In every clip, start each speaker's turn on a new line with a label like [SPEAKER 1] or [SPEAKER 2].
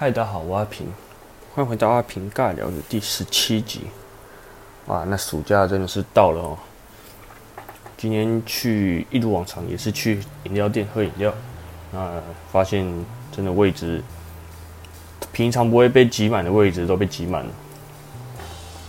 [SPEAKER 1] 嗨，大家好，我阿平，欢迎回到阿平尬聊的第十七集。哇，那暑假真的是到了哦。今天去一如往常，也是去饮料店喝饮料，那发现真的位置，平常不会被挤满的位置都被挤满了。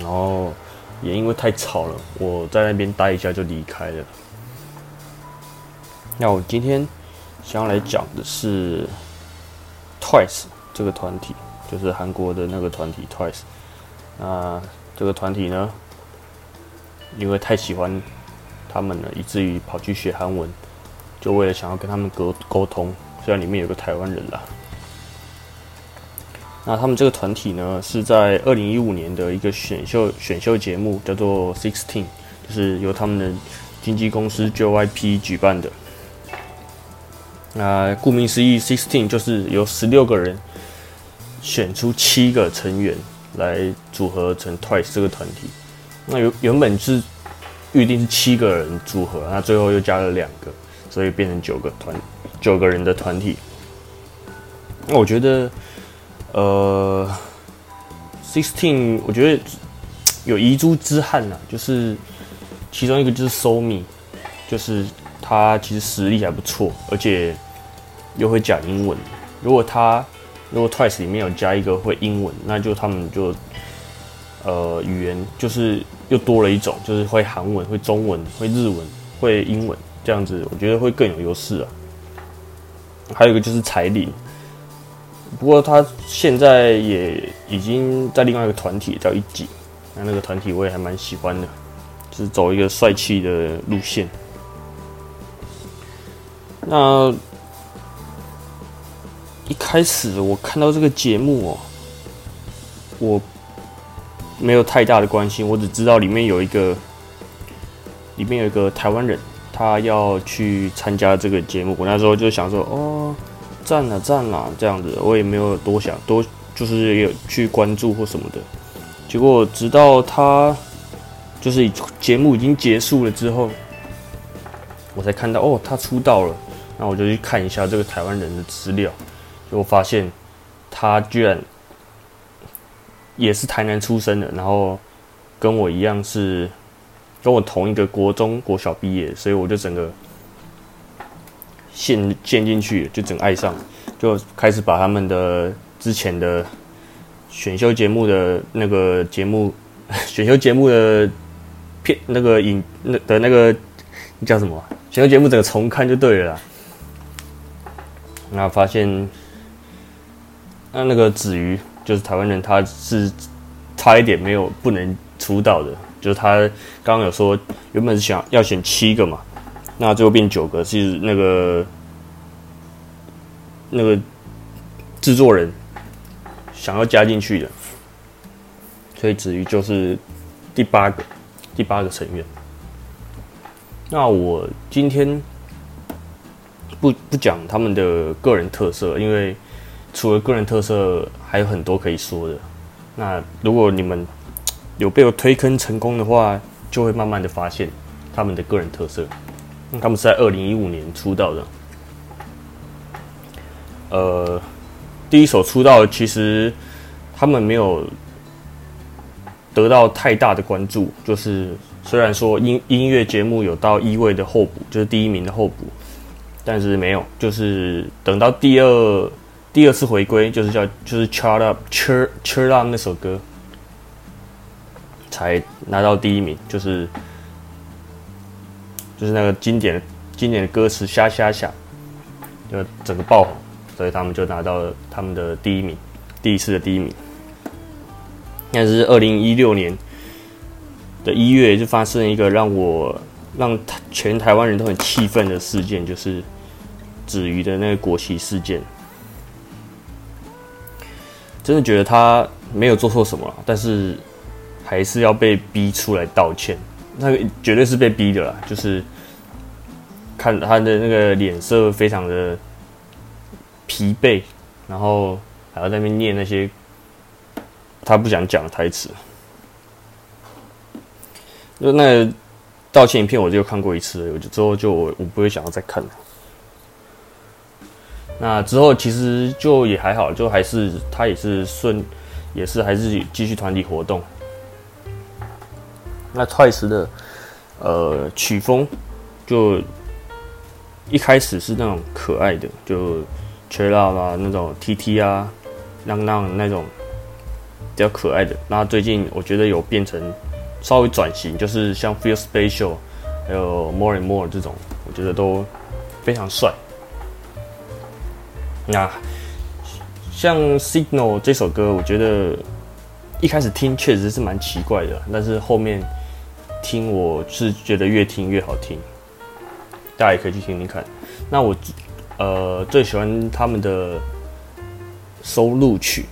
[SPEAKER 1] 然后也因为太吵了，我在那边待一下就离开了。那我今天想要来讲的是 Twice。这个团体就是韩国的那个团体 Twice。那这个团体呢，因为太喜欢他们了，以至于跑去学韩文，就为了想要跟他们沟沟通。虽然里面有个台湾人啦。那他们这个团体呢，是在二零一五年的一个选秀选秀节目，叫做 Sixteen，就是由他们的经纪公司 JYP 举办的。那顾名思义，Sixteen 就是有十六个人。选出七个成员来组合成 Twice 这个团体，那原原本是预定是七个人组合，那最后又加了两个，所以变成九个团九个人的团体。那我觉得，呃，Sixteen，我觉得有遗珠之憾呐，就是其中一个就是 Somi，就是他其实实力还不错，而且又会讲英文，如果他。如果 Twice 里面有加一个会英文，那就他们就呃语言就是又多了一种，就是会韩文、会中文、会日文、会英文这样子，我觉得会更有优势啊。还有一个就是彩铃，不过他现在也已经在另外一个团体叫一级，那那个团体我也还蛮喜欢的，就是走一个帅气的路线。那。一开始我看到这个节目哦，我没有太大的关心，我只知道里面有一个，里面有一个台湾人，他要去参加这个节目。我那时候就想说，哦，赞了赞了这样子，我也没有多想多，就是有去关注或什么的。结果直到他就是节目已经结束了之后，我才看到哦，他出道了。那我就去看一下这个台湾人的资料。就发现他居然也是台南出生的，然后跟我一样是跟我同一个国中国小毕业，所以我就整个陷陷进去，就整爱上，就开始把他们的之前的选秀节目的那个节目 选秀节目的片那个影那的那个叫什么选秀节目整个重看就对了，啦。那发现。那那个子瑜就是台湾人，他是差一点没有不能出道的，就是他刚刚有说原本是想要选七个嘛，那最后变九个，是那个那个制作人想要加进去的，所以子瑜就是第八个第八个成员。那我今天不不讲他们的个人特色，因为。除了个人特色，还有很多可以说的。那如果你们有被我推坑成功的话，就会慢慢的发现他们的个人特色。他们是在二零一五年出道的。呃，第一首出道其实他们没有得到太大的关注，就是虽然说音音乐节目有到一位的候补，就是第一名的候补，但是没有，就是等到第二。第二次回归就是叫就是 char Up Chart Chart Up 那首歌，才拿到第一名，就是就是那个经典经典的歌词虾虾虾，就整个爆红，所以他们就拿到了他们的第一名，第一次的第一名。那是二零一六年的一月，就发生一个让我让全台湾人都很气愤的事件，就是子瑜的那个国旗事件。真的觉得他没有做错什么，但是还是要被逼出来道歉。那个绝对是被逼的啦，就是看他的那个脸色非常的疲惫，然后还要在那边念那些他不想讲的台词。就那道歉影片，我就看过一次，我就之后就我我不会想要再看了。那之后其实就也还好，就还是他也是顺，也是还是继续团体活动。那 Twice 的呃曲风就一开始是那种可爱的，就 Chill Out 啊那种 TT 啊，让让那种比较可爱的。那最近我觉得有变成稍微转型，就是像 Feel Special，还有 More and More 这种，我觉得都非常帅。那像 Signal 这首歌，我觉得一开始听确实是蛮奇怪的，但是后面听我是觉得越听越好听，大家也可以去听听看。那我呃最喜欢他们的收录曲，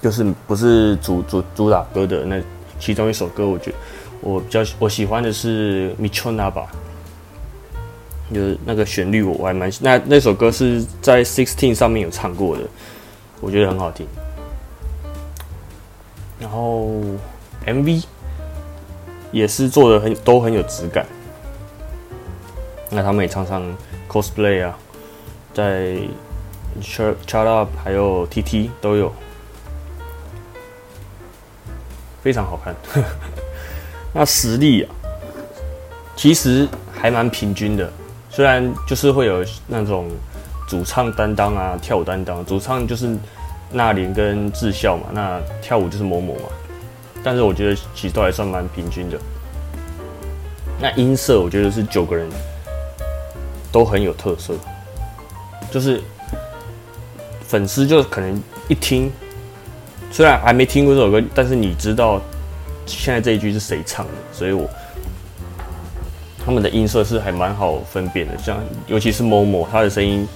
[SPEAKER 1] 就是不是主主主打歌的那其中一首歌，我觉我比较我喜欢的是 Michona 吧。就是那个旋律，我还蛮那那首歌是在 Sixteen 上面有唱过的，我觉得很好听。然后 MV 也是做的很都很有质感。那他们也常常 cosplay 啊，在 Shut Shut Up 还有 TT 都有，非常好看。那实力啊，其实还蛮平均的。虽然就是会有那种主唱担当啊，跳舞担当，主唱就是那林跟智孝嘛，那跳舞就是某某嘛，但是我觉得其实都还算蛮平均的。那音色我觉得是九个人都很有特色，就是粉丝就可能一听，虽然还没听过这首歌，但是你知道现在这一句是谁唱的，所以我。他们的音色是还蛮好分辨的，像尤其是某某，他的声音，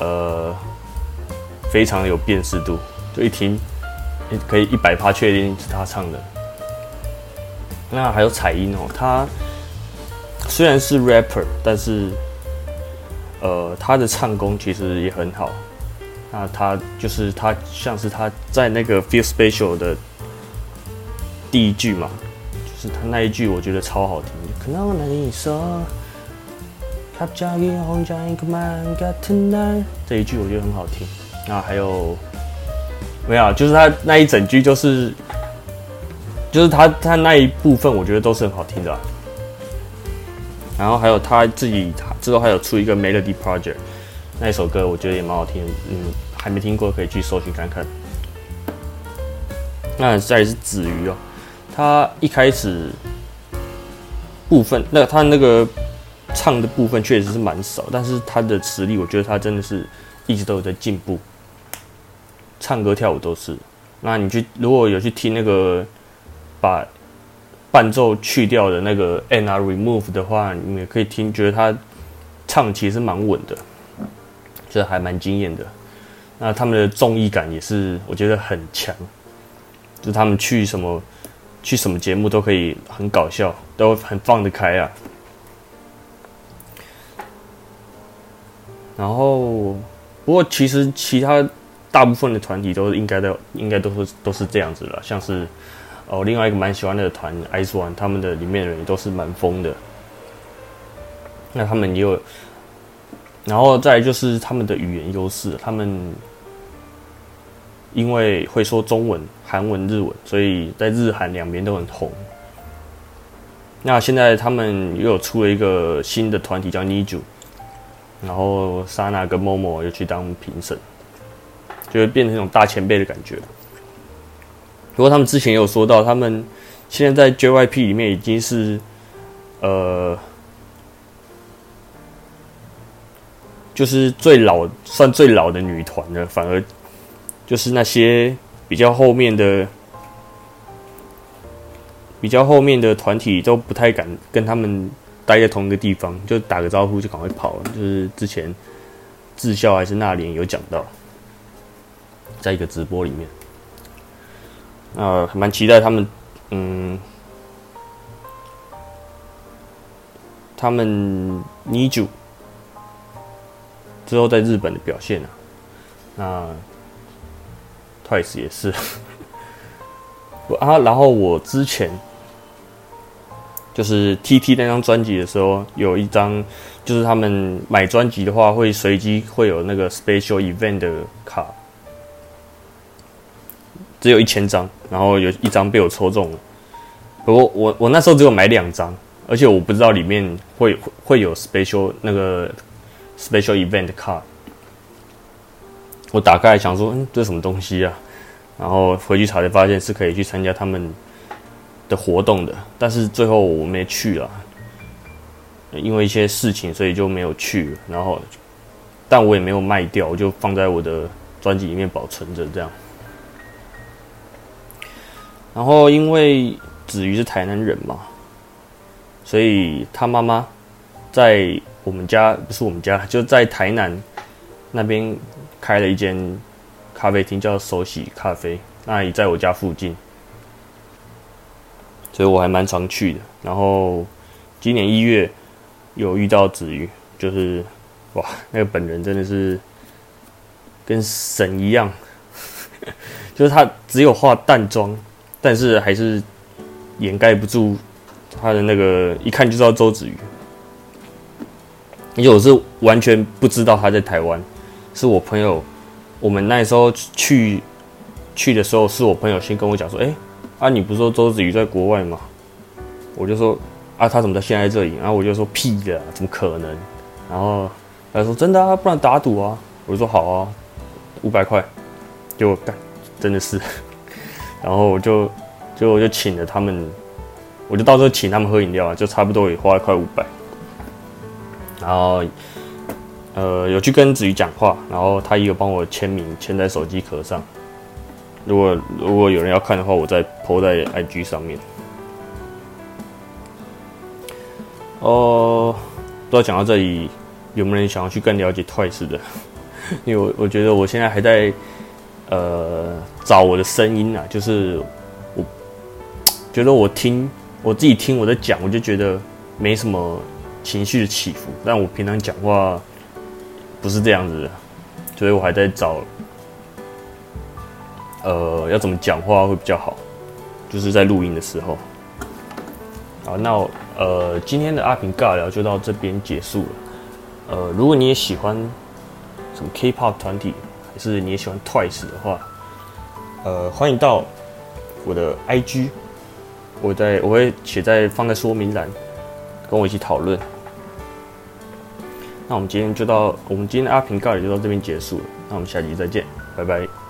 [SPEAKER 1] 呃，非常有辨识度，就一听，可以一百趴确定是他唱的。那还有彩音哦，他虽然是 rapper，但是，呃，他的唱功其实也很好。那他就是他像是他在那个 Feel Special 的第一句嘛。就是他那一句，我觉得超好听。可能我那里说，这一句我觉得很好听。那还有没有？就是他那一整句，就是就是他他那一部分，我觉得都是很好听的。然后还有他自己，之后还有出一个 Melody Project 那一首歌，我觉得也蛮好听。嗯，还没听过，可以去搜寻看看。那再是子瑜哦。他一开始部分，那他那个唱的部分确实是蛮少，但是他的实力，我觉得他真的是一直都有在进步，唱歌跳舞都是。那你去如果有去听那个把伴奏去掉的那个 N R Remove 的话，你们也可以听，觉得他唱其实蛮稳的，这还蛮惊艳的。那他们的综艺感也是我觉得很强，就他们去什么。去什么节目都可以很搞笑，都很放得开啊。然后，不过其实其他大部分的团体都应该都应该都是都是这样子了。像是哦，另外一个蛮喜欢的团 Ice One，他们的里面的人都是蛮疯的。那他们也有，然后再就是他们的语言优势，他们。因为会说中文、韩文、日文，所以在日韩两边都很红。那现在他们又有出了一个新的团体叫 Niju，然后 Sana 跟 Momo 又去当评审，就会变成一种大前辈的感觉。不过他们之前有说到，他们现在在 JYP 里面已经是呃，就是最老算最老的女团了，反而。就是那些比较后面的、比较后面的团体都不太敢跟他们待在同一个地方，就打个招呼就赶快跑了。就是之前智孝还是那年有讲到，在一个直播里面，呃，蛮期待他们，嗯，他们妮九之后在日本的表现啊，那。Twice 也是，啊，然后我之前就是 TT 那张专辑的时候，有一张就是他们买专辑的话会随机会有那个 Special Event 的卡，只有一千张，然后有一张被我抽中了。不过我我那时候只有买两张，而且我不知道里面会会有 Special 那个 Special Event 卡。我打开想说，嗯，这是什么东西啊？然后回去查才发现是可以去参加他们的活动的，但是最后我没去了，因为一些事情，所以就没有去。然后，但我也没有卖掉，我就放在我的专辑里面保存着，这样。然后，因为子瑜是台南人嘛，所以他妈妈在我们家，不是我们家，就在台南那边。开了一间咖啡厅，叫手洗咖啡，那也在我家附近，所以我还蛮常去的。然后今年一月有遇到子瑜，就是哇，那个本人真的是跟神一样，就是他只有化淡妆，但是还是掩盖不住他的那个，一看就知道周子瑜。而且我是完全不知道他在台湾。是我朋友，我们那时候去去的时候，是我朋友先跟我讲说：“哎，啊，你不是说周子瑜在国外吗？”我就说：“啊，他怎么在现在这里？”然后我就说：“屁的，怎么可能？”然后他说：“真的啊，不然打赌啊。”我就说：“好啊，五百块。”就干，真的是。然后我就就我就请了他们，我就到时候请他们喝饮料啊，就差不多也花了快五百。然后。呃，有去跟子瑜讲话，然后他也有帮我签名，签在手机壳上。如果如果有人要看的话，我再 po 在 IG 上面。哦，不知道讲到这里，有没有人想要去更了解 Twice 的？因为我我觉得我现在还在呃找我的声音啊，就是我觉得我听我自己听我在讲，我就觉得没什么情绪的起伏，但我平常讲话。不是这样子的，所以我还在找，呃，要怎么讲话会比较好，就是在录音的时候。好，那呃，今天的阿平尬聊就到这边结束了。呃，如果你也喜欢什么 K-pop 团体，还是你也喜欢 Twice 的话，呃，欢迎到我的 IG，我在我会写在放在说明栏，跟我一起讨论。那我们今天就到，我们今天的阿平告也就到这边结束了。那我们下集再见，拜拜。